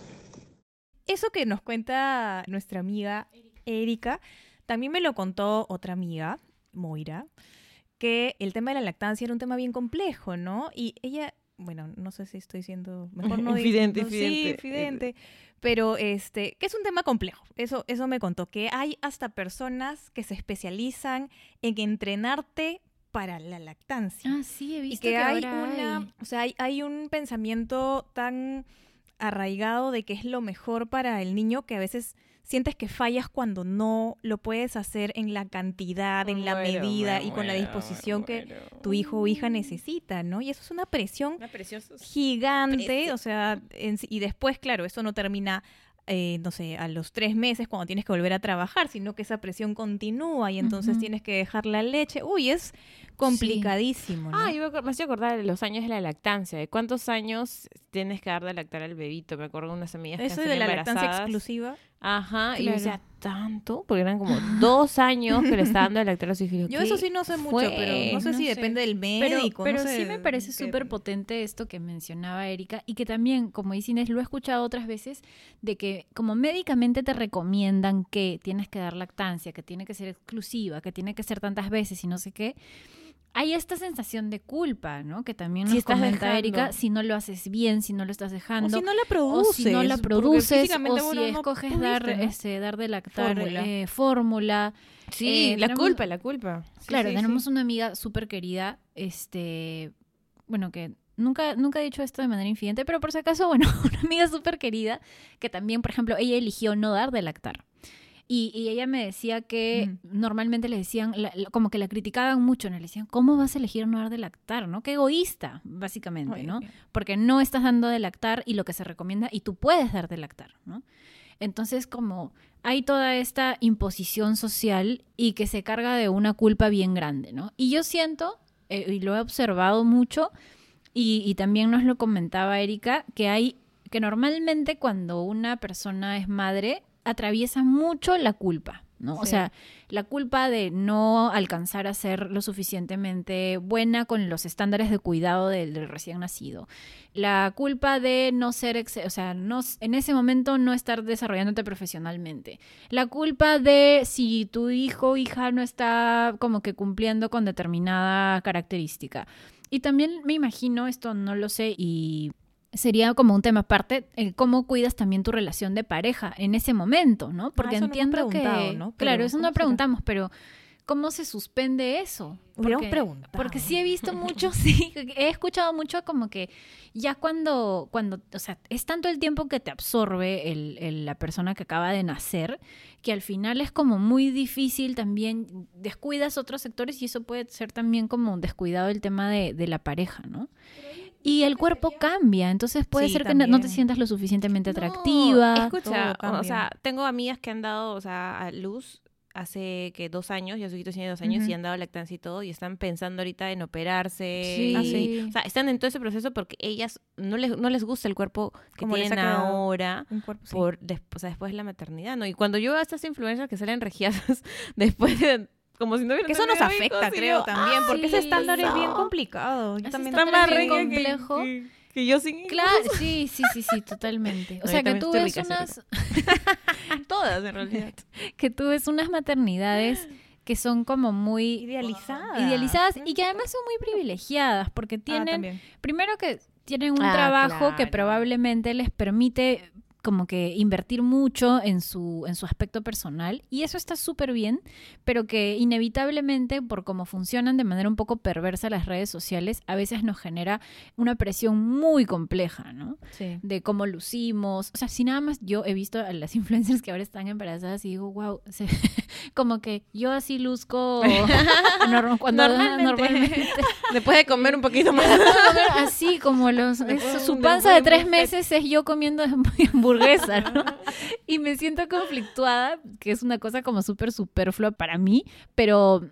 Eso que nos cuenta nuestra amiga Erika, también me lo contó otra amiga, Moira, que el tema de la lactancia era un tema bien complejo, ¿no? Y ella, bueno, no sé si estoy siendo mejor no Infidente, no- Sí, infidente. infidente. Pero este, que es un tema complejo. Eso, eso me contó, que hay hasta personas que se especializan en entrenarte para la lactancia Ah, sí, he y visto que, hay ahora una, hay. o sea, hay, hay un pensamiento tan arraigado de que es lo mejor para el niño que a veces sientes que fallas cuando no lo puedes hacer en la cantidad, en la medida me y con la disposición que tu hijo o hija necesita, ¿no? Y eso es una presión Una gigante, Precio. o sea, en sí- y después, claro, eso no termina, eh, no sé, a los tres meses cuando tienes que volver a trabajar, sino que esa presión continúa y entonces tienes que dejar la leche. Uy, es complicadísimo, ¿no? Ah, yo me me hacía acordar de los años de la lactancia, de cuántos años tienes que dar de lactar al bebito. Me acuerdo de unas amigas que Eso están de la lactancia exclusiva. Ajá, y yo decía, ¿tanto? Porque eran como dos años que le estaba dando a su hijo. Yo eso sí no sé mucho, pero no sé No si sé. depende del médico. pero no sé sí me parece súper potente esto que mencionaba Erika y que también, como dice Inés, lo he escuchado otras veces, de que como médicamente te recomiendan que tienes que dar lactancia, que tiene que ser exclusiva, que tiene que ser tantas veces y no sé qué, hay esta sensación de culpa, ¿no? Que también Si nos estás comenta dejando. Erika, si no lo haces bien, si no lo estás O dejando. si no la o produces. si no la produces, o si no escoges dar, ¿no? este, dar de lactar Fórmula. eh, fórmula. Sí, Eh, la tenemos- culpa, la culpa. Sí, Claro, sí, tenemos sí. una amiga súper querida, este, bueno, que nunca, nunca he dicho esto de manera infidente, pero por si acaso, bueno, una amiga súper querida, que también, por ejemplo, ella eligió no dar de lactar. Y, y ella me decía que normalmente le decían, la- la- como que la criticaban mucho, ¿no? Le decían, ¿cómo vas a elegir no dar de lactar, no? Qué egoísta, básicamente, ¿no? Porque no estás dando de lactar y lo que se recomienda, y tú puedes dar de lactar, ¿no? Entonces, como hay toda esta imposición social y que se carga de una culpa bien grande, ¿no? Y yo siento, eh, y lo he observado mucho, y, y también nos lo comentaba Erika, que hay, que normalmente cuando una persona es madre, atraviesa mucho la culpa, ¿no? O sea, la culpa de no alcanzar a ser lo suficientemente buena con los estándares de cuidado del, del recién nacido. La culpa de no ser, ex- o sea, no, en ese momento no estar desarrollándote profesionalmente. La culpa de si tu hijo o hija no está como que cumpliendo con determinada característica. Y también me imagino, esto no lo sé y sería como un tema aparte, el cómo cuidas también tu relación de pareja en ese momento, ¿no? Porque eso no hemos entiendo que, claro, eso ¿cómo no será? preguntamos, pero ¿cómo se suspende eso? Porque- preguntado. Porque sí he visto mucho, sí, he escuchado mucho como que ya cuando, cuando, o sea, es tanto el tiempo que te absorbe el, el- la persona que acaba de nacer, que al final es como muy difícil también, descuidas otros sectores y eso puede ser también como un descuidado el tema de, de la pareja, ¿no? Y el cuerpo cambia, entonces puede Sí, ser que no- te sientas lo suficientemente No, atractiva. escucha, o sea, tengo amigas que han dado, o sea, a luz hace que dos años, ya su hijito tiene dos años y han dado lactancia y todo, y están pensando ahorita en operarse. Sí. y- Ah, sí. O sea, están en todo ese proceso porque ellas no les, no les gusta el cuerpo que Como tienen ahora. Un cuerpo, sí. Por des- o sea, después de la maternidad, ¿no? Y cuando yo veo a estas influencers que salen regiadas después de como si no hubieran Que eso nos afecta, creo, también, porque ese estándar es bien complicado. Yo Ese también estándar Está más es bien regia que- complejo. que, que yo sin hijos. Claro, sí, sí, sí, sí, totalmente. O No, sea, que tú ves rica, unas, Todas, en realidad. que tú ves unas maternidades que son como muy Idealizada. idealizadas y que además son muy privilegiadas porque Ah, tienen, también. primero que tienen un Ah, trabajo que probablemente les permite como que invertir mucho en su, en su aspecto personal y eso está súper bien, pero que inevitablemente por cómo funcionan de manera un poco perversa las redes sociales, a veces nos genera una presión muy compleja, ¿no? Sí. de cómo lucimos. O sea, si nada más yo he visto a las influencers que ahora están embarazadas y digo, wow, como que yo así luzco norm- cuando Normalmente. normalmente. Después de comer un poquito más. así como los su panza de tres meses es yo comiendo Y me siento conflictuada, que es una cosa como súper superflua para mí, pero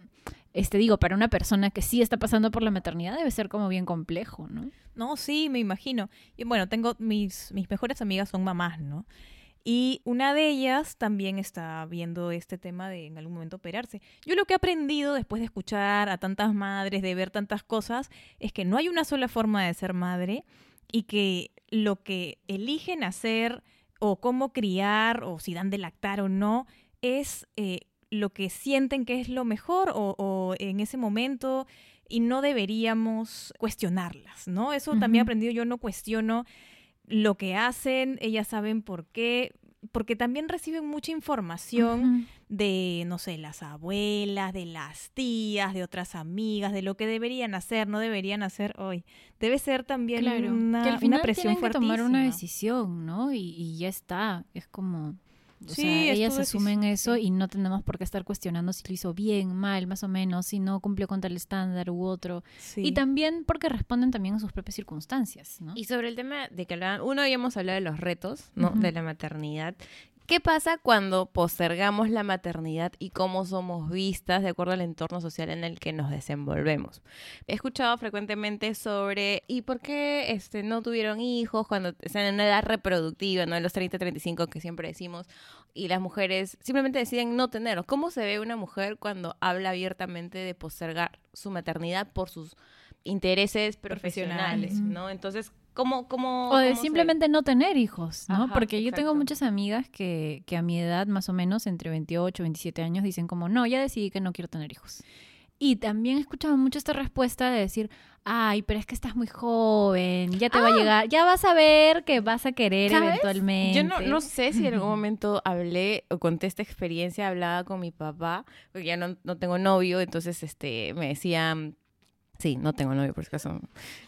este digo, para una persona que sí está pasando por la maternidad debe ser como bien complejo, ¿no? No, sí, me imagino. Y bueno, tengo mis, mis mejores amigas son mamás, ¿no? Y una de ellas también está viendo este tema de en algún momento operarse. Yo lo que he aprendido después de escuchar a tantas madres, de ver tantas cosas, es que no hay una sola forma de ser madre y que lo que eligen hacer o cómo criar o si dan de lactar o no es eh, lo que sienten que es lo mejor o, o en ese momento y no deberíamos cuestionarlas, ¿no? Eso también he aprendido, yo no cuestiono lo que hacen, ellas saben por qué, porque también reciben mucha información. De, no sé, las abuelas, de las tías, de otras amigas, de lo que deberían hacer, no deberían hacer hoy. Debe ser también Claro, una, que al una final presión tienen que tomar una decisión, ¿no? Y, y ya está, es como... O Sí, sea, ellas asumen decisión, eso y no tenemos por qué estar cuestionando si lo hizo bien, mal, más o menos, si no cumplió con tal estándar u otro. Sí. Y también porque responden también a sus propias circunstancias, ¿no? Y sobre el tema de que hablaban, uno habíamos hablado de los retos, ¿no? De la maternidad. ¿Qué pasa cuando postergamos la maternidad y cómo somos vistas de acuerdo al entorno social en el que nos desenvolvemos? He escuchado frecuentemente sobre ¿y por qué este, no tuvieron hijos cuando están en una edad reproductiva, ¿no? En los 30, 35 que siempre decimos, y las mujeres simplemente deciden no tenerlos. ¿Cómo se ve una mujer cuando habla abiertamente de postergar su maternidad por sus intereses profesionales, Profesionales. ¿no? Entonces, ¿cómo, cómo, O de cómo se- simplemente no tener hijos, ¿no? Ajá, Porque yo tengo muchas amigas que, que a mi edad, más o menos, entre 28 y 27 años, dicen como, no, ya decidí que no quiero tener hijos. Y también he escuchado mucho esta respuesta de decir, ay, pero es que estás muy joven, ya te va a llegar, ya vas a ver que vas a querer ¿Sabes? eventualmente. Yo no, no sé si en algún momento hablé o conté esta experiencia, hablaba con mi papá, porque ya no, no tengo novio, entonces este me decía, Sí, no tengo novio por si acaso.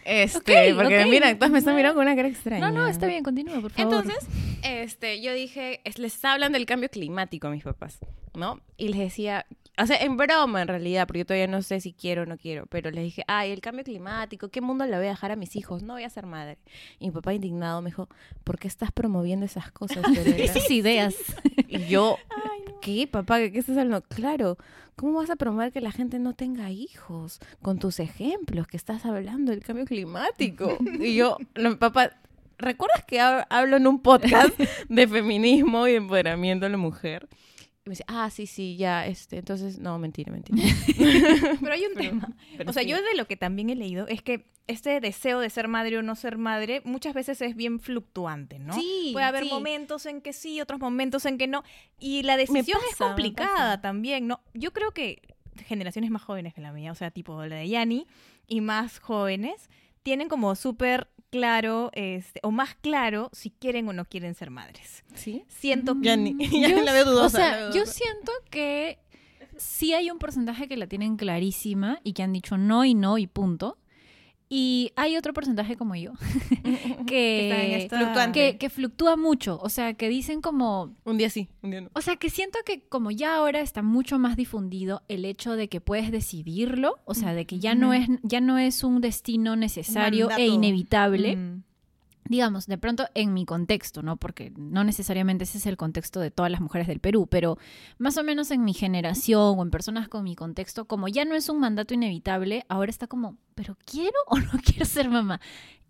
Este, porque mira, todas me están mirando con una cara extraña. No, no, está bien, continúa, por favor. Entonces, este, yo dije, es- les hablan del cambio climático a mis papás, ¿no? Y les decía, o sea, en broma en realidad, porque yo todavía no sé si quiero o no quiero, pero les dije, ay, el cambio climático, ¿qué mundo le voy a dejar a mis hijos? No voy a ser madre. Y mi papá indignado me dijo, ¿por qué estás promoviendo esas cosas? Lorena?" Esas ideas. Y yo, ¿qué, papá? ¿Qué estás hablando? Claro, ¿cómo vas a promover que la gente no tenga hijos? Con tus ejemplos que estás hablando del cambio climático. Y yo, no, papá, ¿recuerdas que hab- hablo en un podcast de feminismo y empoderamiento de la mujer? Me dice, ah, sí, sí, ya, este, entonces, no, mentira, mentira. Pero hay un tema. pero o sea, sí. yo de lo que también he leído es que este deseo de ser madre o no ser madre muchas veces es bien flucfluctuante, ¿no? Sí, Puede haber sí. momentos en que sí, otros momentos en que no. Y la decisión es pasa, complicada también, ¿no? Yo creo que generaciones más jóvenes que la mía, o sea, tipo la de Yani y más jóvenes, tienen como súper claro, este, o más claro, si quieren o no quieren ser madres. ¿Sí? Siento que... Ya ni- Mm, ya yo- la veo dudosa, O sea, yo siento que sí hay un porcentaje que la tienen clarísima y que han dicho no y no y punto. Y hay otro porcentaje como yo Que que, esta- Fluctuante. que, que fluctúa mucho. O sea, que dicen como, Un día sí, un día no. o sea, que siento que como ya ahora está mucho más difundido el hecho de que puedes decidirlo, o sea, de que ya no es ya no es un destino necesario e inevitable. Mm. Digamos, de pronto en mi contexto, ¿no? Porque no necesariamente ese es el contexto de todas las mujeres del Perú, pero más o menos en mi generación o en personas con mi contexto, como ya no es un mandato inevitable, ahora está como, ¿pero quiero o no quiero ser mamá?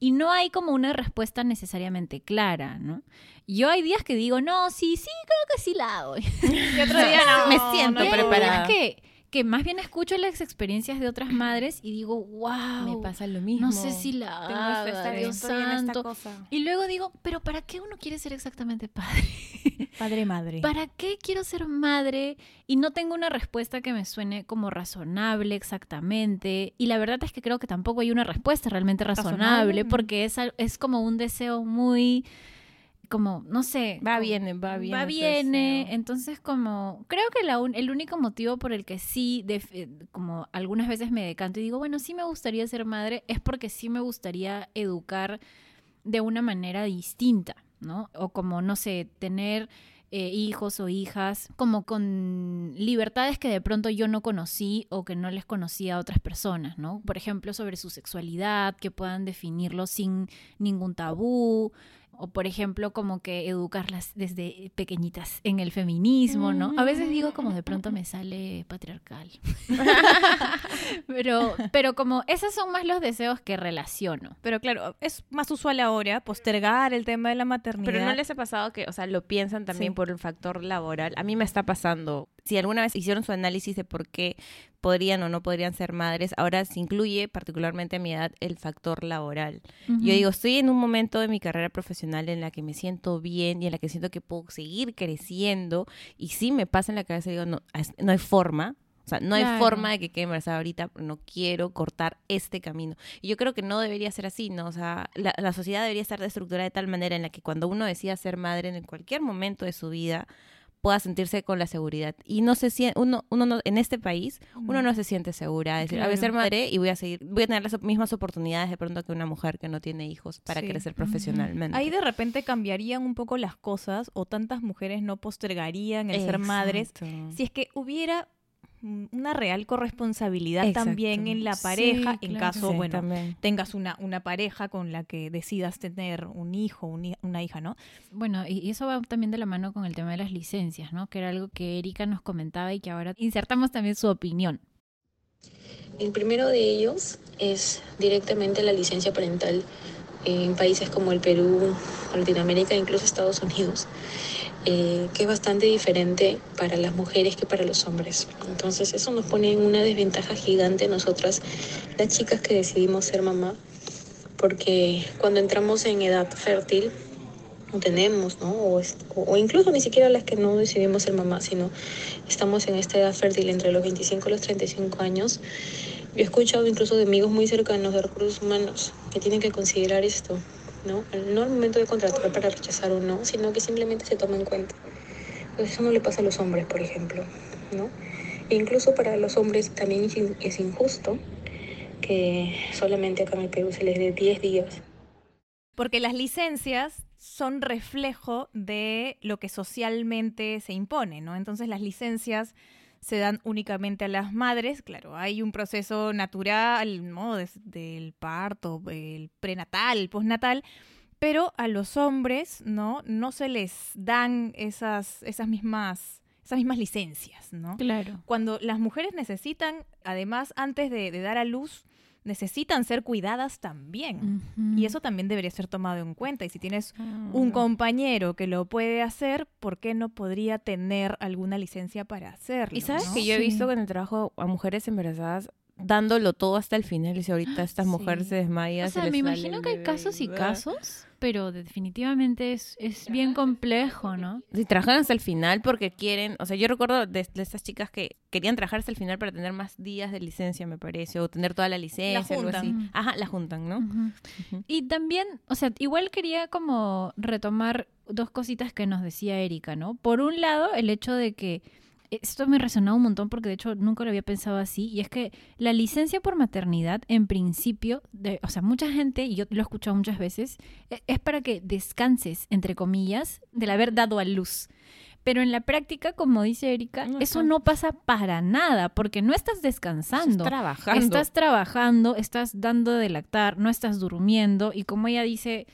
Y no hay como una respuesta necesariamente clara, ¿no? Yo hay días que digo, no, sí, sí, creo que sí la hago. Y otro día no, Me siento no, preparada. días que, que más bien escucho las experiencias de otras madres y digo, wow, Me pasa lo mismo. no sé si la haga, Dios santo. cosa. Y luego digo, pero ¿para qué uno quiere ser exactamente padre? Padre, madre. ¿Para qué quiero ser madre? Y no tengo una respuesta que me suene como razonable exactamente. Y la verdad es que creo que tampoco hay una respuesta realmente razonable, Razonable. porque es, es como un deseo muy, como, no sé. Va, como- viene, va, viene. Va, viene. Entonces, como, creo que la un- el único motivo por el que sí, def- eh, como algunas veces me decanto y digo, bueno, sí me gustaría ser madre, es porque sí me gustaría educar de una manera distinta, ¿no? O como, no sé, tener eh, hijos o hijas como con libertades que de pronto yo no conocí o que no les conocía a otras personas, ¿no? Por ejemplo, sobre su sexualidad, que puedan definirlo sin ningún tabú, o por ejemplo, como que educarlas desde pequeñitas en el feminismo, ¿no? A veces digo como de pronto me sale patriarcal. pero, pero como esos son más los deseos que relaciono. Pero claro, es más usual ahora postergar el tema de la maternidad. Pero no les ha pasado que, o sea, lo piensan también Sí. por el factor laboral. A mí me está pasando. Si alguna vez hicieron su análisis de por qué podrían o no podrían ser madres, ahora se incluye, particularmente a mi edad, el factor laboral. Yo digo, estoy en un momento de mi carrera profesional en la que me siento bien y en la que siento que puedo seguir creciendo. Y sí me pasa en la cabeza, digo, no, no hay forma. O sea, no hay forma de que quede embarazada ahorita, no quiero cortar este camino. Y yo creo que no debería ser así, ¿no? O sea, la, la sociedad debería estar estructurada de tal manera en la que cuando uno decida ser madre en cualquier momento de su vida, pueda sentirse con la seguridad. Y no se siente, uno, uno no, en este país, uno no se siente segura. de decir, "Ah, voy a ser Claro. madre y voy a seguir, voy a tener las mismas oportunidades de pronto que una mujer que no tiene hijos para Sí. crecer profesionalmente. Ahí de repente cambiarían un poco las cosas o tantas mujeres no postergarían el ser madres si es que hubiera una real corresponsabilidad Exacto. también en la Sí, pareja en claro. caso, Sí, bueno, también. tengas una, una pareja con la que decidas tener un hijo, un una hija, ¿no? Bueno, y y eso va también de la mano con el tema de las licencias, ¿no? Que era algo que Erika nos comentaba y que ahora insertamos también su opinión. El primero de ellos es directamente la licencia parental en países como el Perú, Latinoamérica e incluso Estados Unidos, eh, que es bastante diferente para las mujeres que para los hombres. Entonces eso nos pone en una desventaja gigante nosotras, las chicas que decidimos ser mamá, porque cuando entramos en edad fértil, o tenemos, ¿no? O- o incluso ni siquiera las que no decidimos ser mamá, sino estamos en esta edad fértil entre los 25 y los 35 años. Yo he escuchado incluso de amigos muy cercanos de recursos humanos que tienen que considerar esto, ¿no? No al momento de contratar para rechazar o no, sino que simplemente se toma en cuenta. Pues eso no le pasa a los hombres, por ejemplo, ¿no? E incluso para los hombres también es in- es injusto que solamente acá en Perú se les dé 10 días. Porque las licencias son reflejo de lo que socialmente se impone, ¿no? Entonces las licencias se dan únicamente a las madres, claro, hay un proceso natural, ¿no? Desde el parto, el prenatal, el postnatal, pero a los hombres, ¿no? No se les dan esas, esas mismas esas mismas licencias, ¿no? Claro. Cuando las mujeres necesitan, además, antes de, de dar a luz, necesitan ser cuidadas también. Y eso también debería ser tomado en cuenta. Y si tienes un compañero que lo puede hacer, ¿por qué no podría tener alguna licencia para hacerlo? Y sabes no? que yo he Sí. visto con el trabajo a mujeres embarazadas dándolo todo hasta el final. Y si ahorita esta mujer Sí. se desmaya, O se sea, me imagino que hay casos y casos, pero definitivamente es, es bien complejo, ¿no? Si trabajan hasta el final porque quieren, o sea, yo recuerdo de, de estas chicas que querían trabajar hasta el final para tener más días de licencia, me parece, o tener toda la licencia, algo así. juntan. Ajá, la juntan, ¿no? Y también, o sea, igual quería como retomar dos cositas que nos decía Erika, ¿no? Por un lado, el hecho de que esto me resonaba un montón porque de hecho nunca lo había pensado así, y es que la licencia por maternidad, en principio, de, o sea, mucha gente, y yo lo he escuchado muchas veces, e- es para que descanses, entre comillas, del haber dado a luz. Pero en la práctica, como dice Erika, No, eso no pasa para nada, porque no estás descansando. Estás trabajando. Estás trabajando, estás dando de lactar, no estás durmiendo y como ella dice,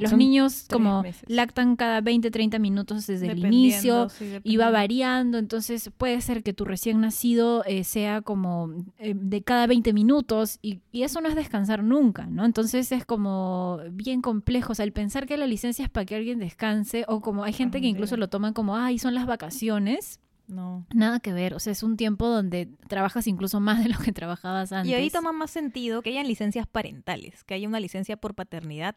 los Son niños como meses. lactan cada 20, 30 minutos desde el inicio sí, y va variando, entonces puede ser que tu recién nacido eh, sea como eh, de cada 20 minutos y, y eso no es descansar nunca, ¿no? Entonces es como bien complejo, o sea, el pensar que la licencia es para que alguien descanse o como hay gente que incluso lo toman como, ay, son las vacaciones. No. Nada que ver, o sea, es un tiempo donde trabajas incluso más de lo que trabajabas antes. Y ahí toma más sentido que hayan licencias parentales, que haya una licencia por paternidad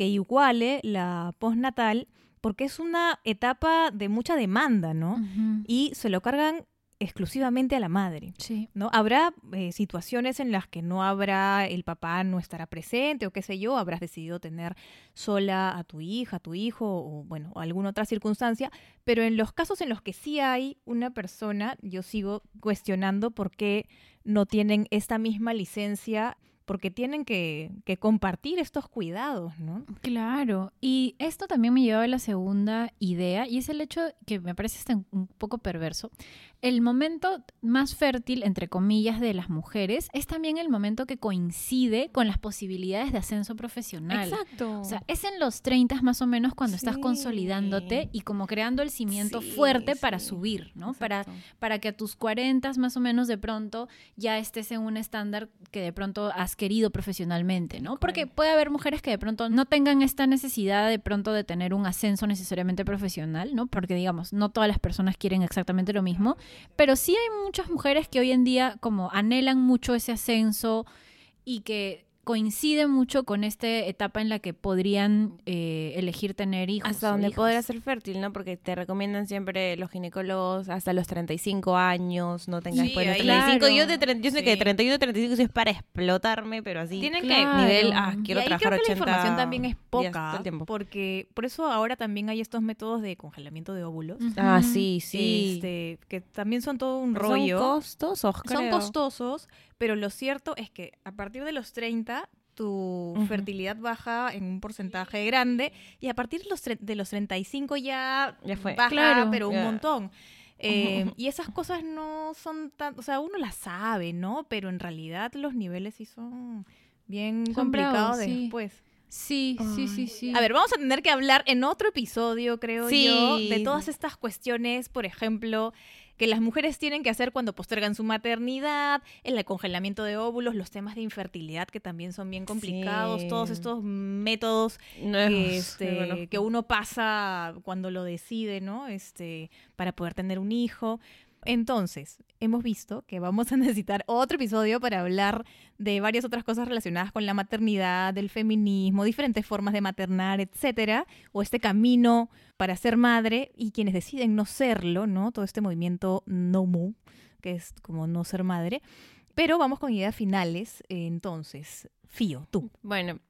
que iguale la postnatal, porque es una etapa de mucha demanda, ¿no? Y se lo cargan exclusivamente a la madre. Sí. ¿no? Habrá eh, situaciones en las que no habrá, el papá no estará presente o qué sé yo, habrás decidido tener sola a tu hija, a tu hijo o bueno, o alguna otra circunstancia, pero en los casos en los que sí hay una persona, yo sigo cuestionando por qué no tienen esta misma licencia, porque tienen que, que compartir estos cuidados, ¿no? Claro, y esto también me lleva a la segunda idea, y es el hecho que me parece un poco perverso. El momento más fértil, entre comillas, de las mujeres es también el momento que coincide con las posibilidades de ascenso profesional. Exacto. O sea, es en los 30 más o menos cuando estás consolidándote y como creando el cimiento Sí, fuerte para subir, ¿no? Para, para que a tus 40 más o menos de pronto ya estés en un estándar que de pronto has querido profesionalmente, ¿no? Porque puede haber mujeres que de pronto no tengan esta necesidad de pronto de tener un ascenso necesariamente profesional, ¿no? Porque digamos, no todas las personas quieren exactamente lo mismo, pero sí hay muchas mujeres que hoy en día como anhelan mucho ese ascenso y que coincide mucho con esta etapa en la que podrían eh, elegir tener hijos. Hasta donde hijas. podrás ser fértil, ¿no? Porque te recomiendan siempre los ginecólogos hasta los 35 años, no tengas Sí, después de los ahí- 35. Yo, Claro. de, tre- yo sé que de Sí. 31 a 35 sí es para explotarme, pero así. Tienen Claro. que nivel, ah, Y quiero ahí trabajar creo que 80 la información también es poca, porque por eso ahora también hay estos métodos de congelamiento de óvulos. Ah, sí, sí. este, que también son todo un Son rollo. costosos, Son creo. costosos, pero lo cierto es que a partir de los 30 tu fertilidad baja en un porcentaje grande y a partir de los, tre- de los 35 ya, Ya fue. baja, Claro. pero un montón. Eh, y esas cosas no son tan, o sea, uno las sabe, ¿no? Pero en realidad los niveles sí son bien Son complicados bravos, sí. después. Sí, sí, sí, sí. A ver, vamos a tener que hablar en otro episodio, creo Sí. yo, de todas estas cuestiones, por ejemplo, que las mujeres tienen que hacer cuando postergan su maternidad, el congelamiento de óvulos, los temas de infertilidad que también son bien complicados, Sí. todos estos métodos No, que, este, bueno. que uno pasa cuando lo decide, ¿no? Este, para poder tener un hijo. Entonces, hemos visto que vamos a necesitar otro episodio para hablar de varias otras cosas relacionadas con la maternidad, del feminismo, diferentes formas de maternar, etcétera, o este camino para ser madre y quienes deciden no serlo, ¿no? Todo este movimiento no mu, que es como no ser madre. Pero vamos con ideas finales. Entonces, Fío, tú. Bueno,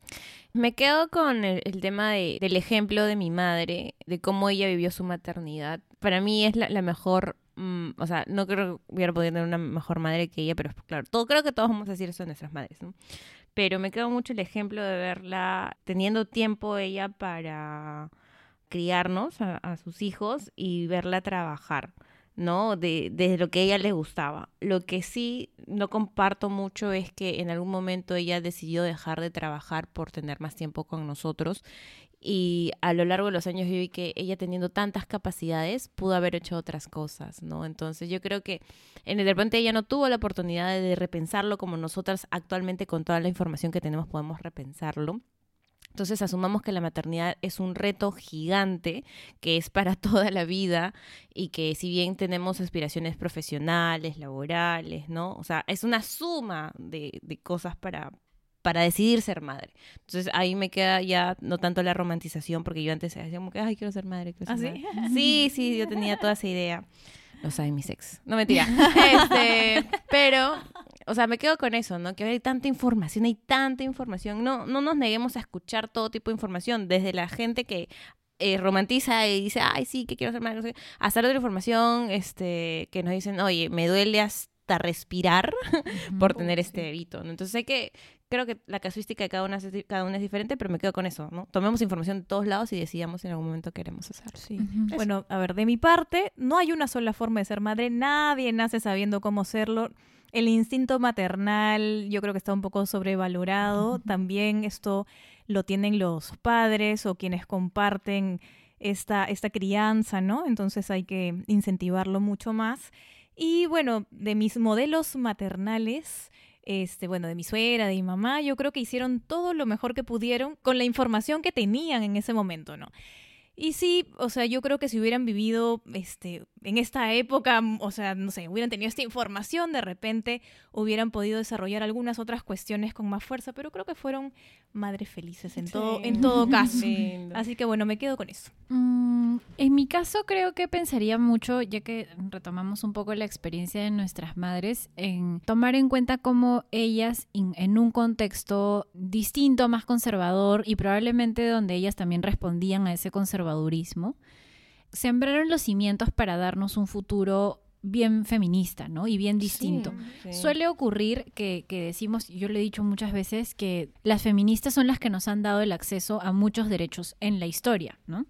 me quedo con el, tema de- del ejemplo de mi madre, de cómo ella vivió su maternidad. Para mí es la mejor mm, o sea, no creo que hubiera podido tener una mejor madre que ella, pero claro, todo, creo que todos vamos a decir eso de nuestras madres, ¿no? Pero me quedó mucho el ejemplo de verla teniendo tiempo ella para criarnos a, sus hijos y verla trabajar. ¿no? De, de lo que a ella le gustaba. Lo que sí no comparto mucho es que en algún momento ella decidió dejar de trabajar por tener más tiempo con nosotros y a lo largo de los años yo vi que ella teniendo tantas capacidades pudo haber hecho otras cosas, ¿no? Entonces yo creo que en el de repente ella no tuvo la oportunidad de repensarlo como nosotras actualmente con toda la información que tenemos podemos repensarlo. Entonces asumamos que la maternidad es un reto gigante que es para toda la vida y que si bien tenemos aspiraciones profesionales, laborales, ¿no? O sea, es una suma de, de cosas para, para decidir ser madre. Entonces ahí me queda ya no tanto la romantización, porque yo antes decía como que, ay, quiero ser madre. Quiero ¿Ah, ser sí? madre". Sí, sí, yo tenía toda esa idea. Lo sabe mi ex. No mentira. Este, pero, o sea, me quedo con eso, ¿no? Que hay tanta información, hay tanta información. No, no nos neguemos a escuchar todo tipo de información, desde la gente que eh, romantiza y dice, ay, sí, que quiero ser madre, no sé qué", hasta la otra información este, que nos dicen, oye, me duele hasta respirar por tener este bebito, ¿no? Entonces hay que, creo que la casuística de cada una, es, di- cada una es diferente, pero me quedo con eso, ¿no? Tomemos información de todos lados y decidamos si en algún momento queremos hacerlo. Sí. Bueno, a ver, de mi parte, no hay una sola forma de ser madre. Nadie nace sabiendo cómo serlo. El instinto maternal yo creo que está un poco sobrevalorado. También esto lo tienen los padres o quienes comparten esta, esta crianza, ¿no? Entonces hay que incentivarlo mucho más. Y bueno, de mis modelos maternales, este, bueno, de mi suegra, de mi mamá, yo creo que hicieron todo lo mejor que pudieron con la información que tenían en ese momento, ¿no? Y sí, o sea, yo creo que si hubieran vivido este, en esta época, mm, o sea, no sé, hubieran tenido esta información, de repente hubieran podido desarrollar algunas otras cuestiones con más fuerza, pero creo que fueron madres felices en, todo, en todo caso. Lindo. Así que bueno, me quedo con eso. Mm, en mi caso creo que pensaría mucho, ya que retomamos un poco la experiencia de nuestras madres, en tomar en cuenta cómo ellas in- en un contexto distinto, más conservador y probablemente donde ellas también respondían a ese conservadurismo, sembraron los cimientos para darnos un futuro bien feminista, ¿no? Y bien distinto. Sí. Suele ocurrir que, que decimos, yo le he dicho muchas veces, que las feministas son las que nos han dado el acceso a muchos derechos en la historia, ¿no?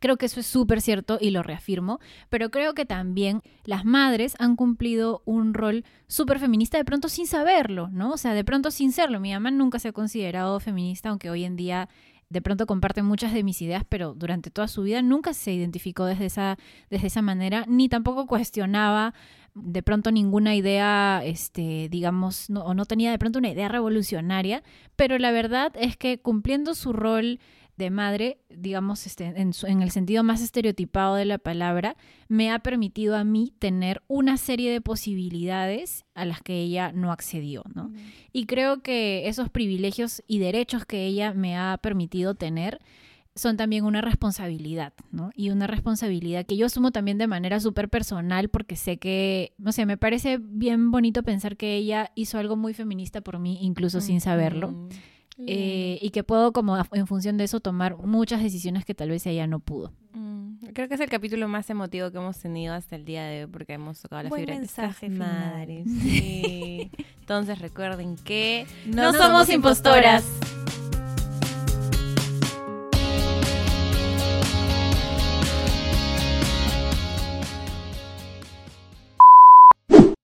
Creo que eso es súper cierto y lo reafirmo, pero creo que también las madres han cumplido un rol súper feminista de pronto sin saberlo, ¿no? O sea, de pronto sin serlo. Mi mamá nunca se ha considerado feminista, aunque hoy en día de pronto comparte muchas de mis ideas, pero durante toda su vida nunca se identificó desde esa, desde esa manera, ni tampoco cuestionaba de pronto ninguna idea, este, digamos, no, o no tenía de pronto una idea revolucionaria, pero la verdad es que cumpliendo su rol de madre, digamos, este, en, su- en el sentido más estereotipado de la palabra, me ha permitido a mí tener una serie de posibilidades a las que ella no accedió, ¿no? Y creo que esos privilegios y derechos que ella me ha permitido tener son también una responsabilidad, ¿no? Y una responsabilidad que yo asumo también de manera súper personal porque sé que, no sé, me parece bien bonito pensar que ella hizo algo muy feminista por mí, incluso sin saberlo. Mm. Eh, y que puedo como en función de eso tomar muchas decisiones que tal vez ella no pudo. Mm, Creo que es el capítulo más emotivo que hemos tenido hasta el día de hoy porque hemos tocado la Buen fibra de mensaje final. madres. Sí. Entonces recuerden que No somos impostoras.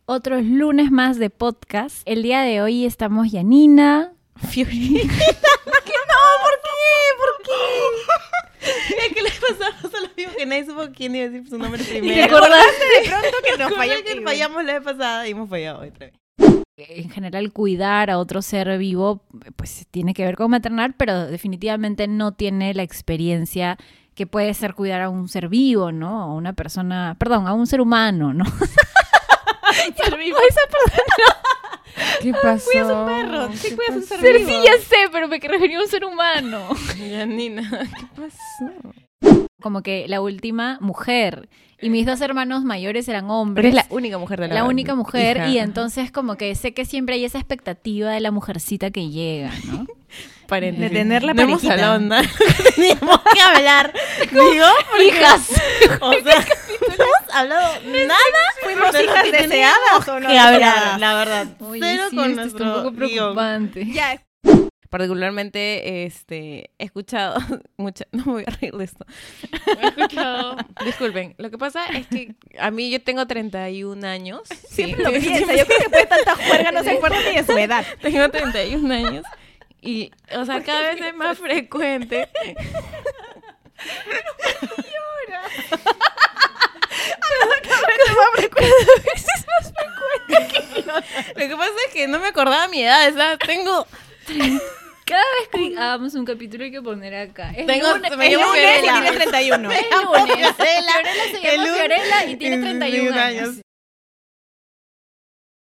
Otros lunes más de podcast. El día de hoy estamos Yanina, Fiorina. Es que le pasamos a lo mismo que nadie supo quién iba a decir su nombre Y primero. acordaste de pronto que nos Falló que fallamos la vez pasada y hemos fallado otra vez. en general cuidar a otro ser vivo pues tiene que ver con maternar, pero definitivamente no tiene la experiencia que puede ser cuidar a un ser vivo, ¿no? A una persona, perdón, a un ser humano, ¿no? ¿Qué pasó? Cuidas un perro. Sí, cuidas un ser vivo. sí, ya sé, pero me refería a un ser humano. Yanina, ¿qué pasó? Como que la última mujer. Y mis dos hermanos mayores eran hombres. es la única mujer de la la única mujer hija. y entonces como que sé que siempre hay esa expectativa de la mujercita que llega, ¿no? Paréntesis. De tener la no hemos hablado nada. Teníamos que hablar. Digo, Hijas. O sea, hablado nada. ¿Fuimos hijas deseadas o no que hablar, la verdad. Oye, Cero sí, con nuestro un poco preocupante. Ya, Particularmente, este, he escuchado mucha, no me voy a reír de esto. He escuchado, disculpen, lo que pasa es que a mí yo tengo 31 años. siempre lo piensa. Yo creo que puede tanta juerga, no se acuerda ni de su edad. Tengo 31 años y, o sea, cada vez es más frecuente. Lo que pasa es que no me acordaba mi edad, o sea, tengo... Cada vez que hagamos un capítulo hay que poner acá. Es Tengo- lunes, me llamo Lunes y Fiorella. tiene 31. Es lunes. Fiorella. Fiorella se llama El Fiorella y tiene lunes. 31 31 años. años.